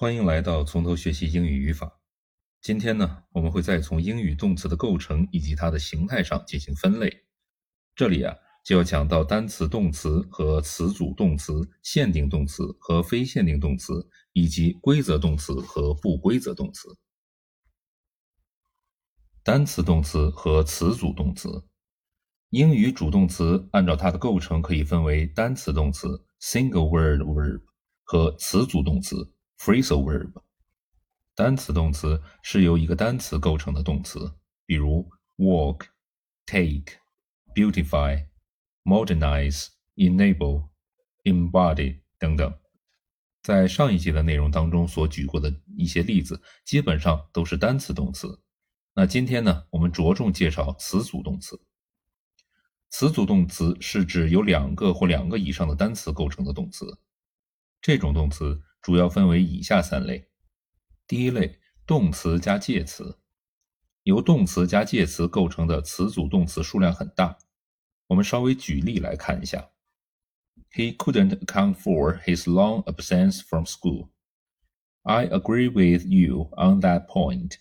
欢迎来到从头学习英语语法。今天呢，我们会再从英语动词的构成以及它的形态上进行分类。这里啊，就要讲到单词动词和词组动词、限定动词和非限定动词，以及规则动词和不规则动词。单词动词和词组动词，英语主动词按照它的构成可以分为单词动词 （single word verb） 和词组动词。Phrasal verb，单词动词是由一个单词构成的动词，比如 walk、take、beautify、modernize、enable、embody 等等。在上一节的内容当中所举过的一些例子，基本上都是单词动词。那今天呢，我们着重介绍词组动词。词组动词是指由两个或两个以上的单词构成的动词，这种动词。主要分为以下三类。第一类，动词加介词，由动词加介词构成的词组动词数量很大。我们稍微举例来看一下。He couldn't account for his long absence from school. I agree with you on that point.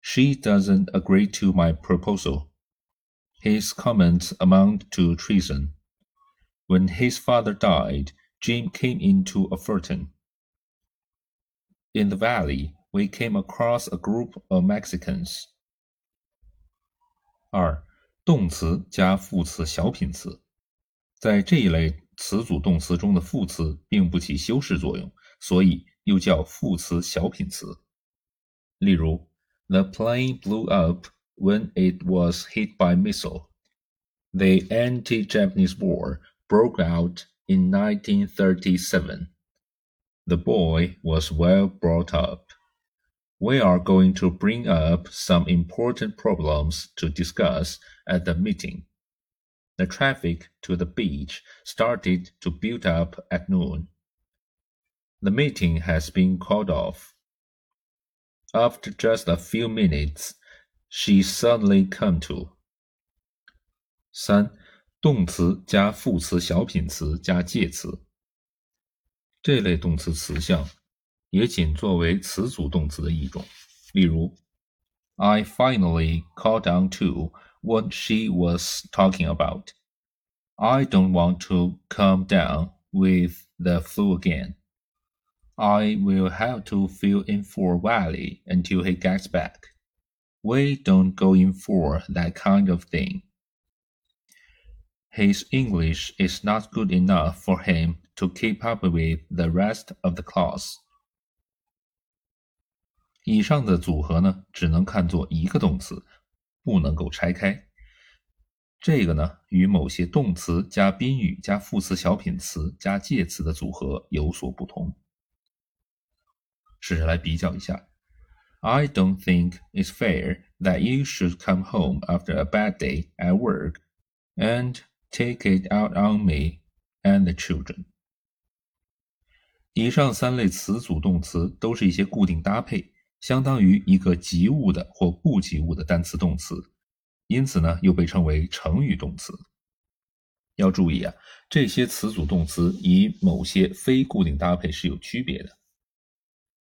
She doesn't agree to my proposal. His comments amount to treason. When his father died, Jim came into a fortune. In the valley, we came across a group of Mexicans. 二、动词加副词小品词，在这一类词组动词中的副词并不起修饰作用，所以又叫副词小品词。例如，The plane blew up when it was hit by missile. The anti-Japanese war broke out in 1937. The boy was well brought up. We are going to bring up some important problems to discuss at the meeting. The traffic to the beach started to build up at noon. The meeting has been called off. After just a few minutes, she suddenly came to. 三、动词加副词小品词加介词。 这类动词词项也仅作为词组动词的一种。例如，I finally caught on to what she was talking about. I don't want to come down with the flu again. I will have to fill in for Wiley until he gets back. We don't go in for that kind of thing. His English is not good enough for him to keep up with the rest of the class。以上的组合呢，只能看作一个动词，不能够拆开。这个呢，与某些动词加宾语加副词小品词加介词的组合有所不同。试着来比较一下。I don't think it's fair that you should come home after a bad day at work and take it out on me and the children. 以上三类词组动词都是一些固定搭配，相当于一个及物的或不及物的单词动词，因此呢，又被称为成语动词。要注意啊，这些词组动词与某些非固定搭配是有区别的。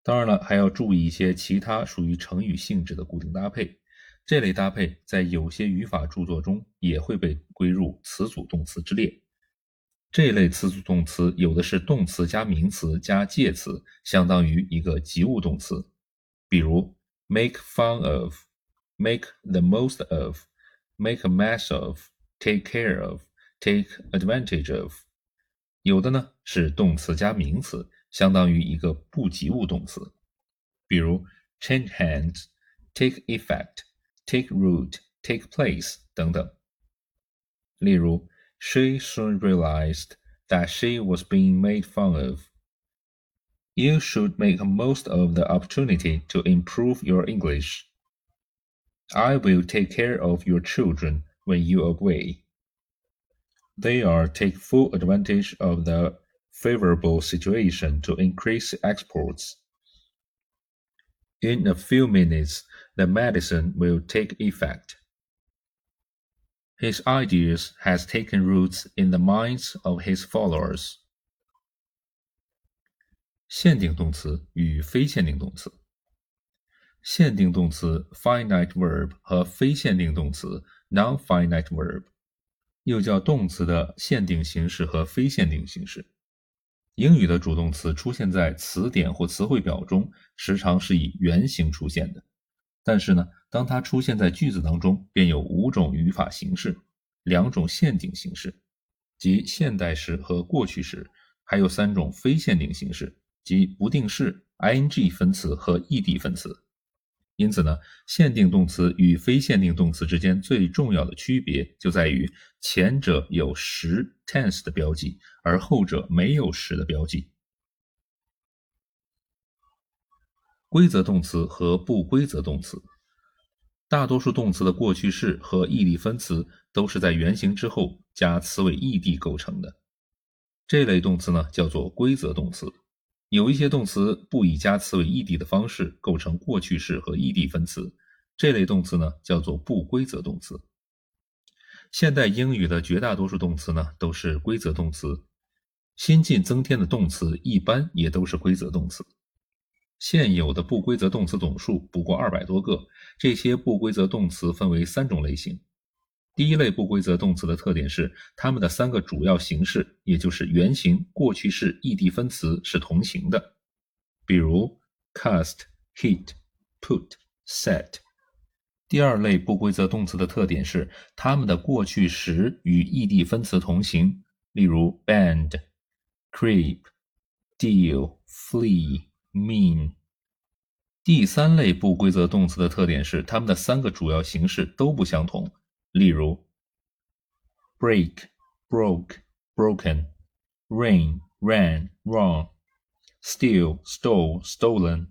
当然了，还要注意一些其他属于成语性质的固定搭配，这类搭配在有些语法著作中也会被归入词组动词之列。这类词组动词有的是动词加名词加介词，相当于一个及物动词，比如 make fun of、make the most of、make a mess of、take care of、take advantage of。有的呢是动词加名词，相当于一个不及物动词，比如 change hands、take effect、take root、take place 等等。例如。She soon realized that she was being made fun of. You should make the most of the opportunity to improve your English. I will take care of your children when you are away. They are take full advantage of the favorable situation to increase exports. In a few minutes, the medicine will take effect. His ideas has taken roots in the minds of his followers. 限定动词与非限定动词。限定动词 finite verb 和非限定动词 non-finite verb，又叫动词的限定形式和非限定形式。英语的主动词出现在词典或词汇表中，时常是以原形出现的。但是呢，当它出现在句子当中，便有五种语法形式，两种限定形式，即现代时和过去时，还有三种非限定形式。即不定式、ing 分词和 ed 分词。因此呢，限定动词与非限定动词之间最重要的区别就在于前者有时 tense 的标记，而后者没有时的标记。规则动词和不规则动词，大多数动词的过去式和 ed 分词都是在原形之后加词尾 ed 构成的。这类动词呢，叫做规则动词。有一些动词不以加词尾 ed 的方式构成过去式和 ed 分词，这类动词呢叫做不规则动词。现代英语的绝大多数动词呢都是规则动词，新近增添的动词一般也都是规则动词。现有的不规则动词总数不过二百多个，这些不规则动词分为三种类型。第一类不规则动词的特点是，它们的三个主要形式，也就是原形、过去式、ed 分词是同形的。比如 cast、hit、put、set。第二类不规则动词的特点是，它们的过去时与 ed 分词同形。例如 bend、creep、deal、flee、mean。第三类不规则动词的特点是，它们的三个主要形式都不相同。例如，break, broke, broken, rain, ran, run, steal, stole, stolen,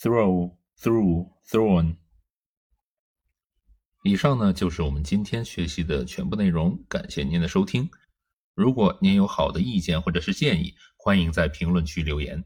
throw, threw, thrown。以上呢就是我们今天学习的全部内容，感谢您的收听。如果您有好的意见或者是建议，欢迎在评论区留言。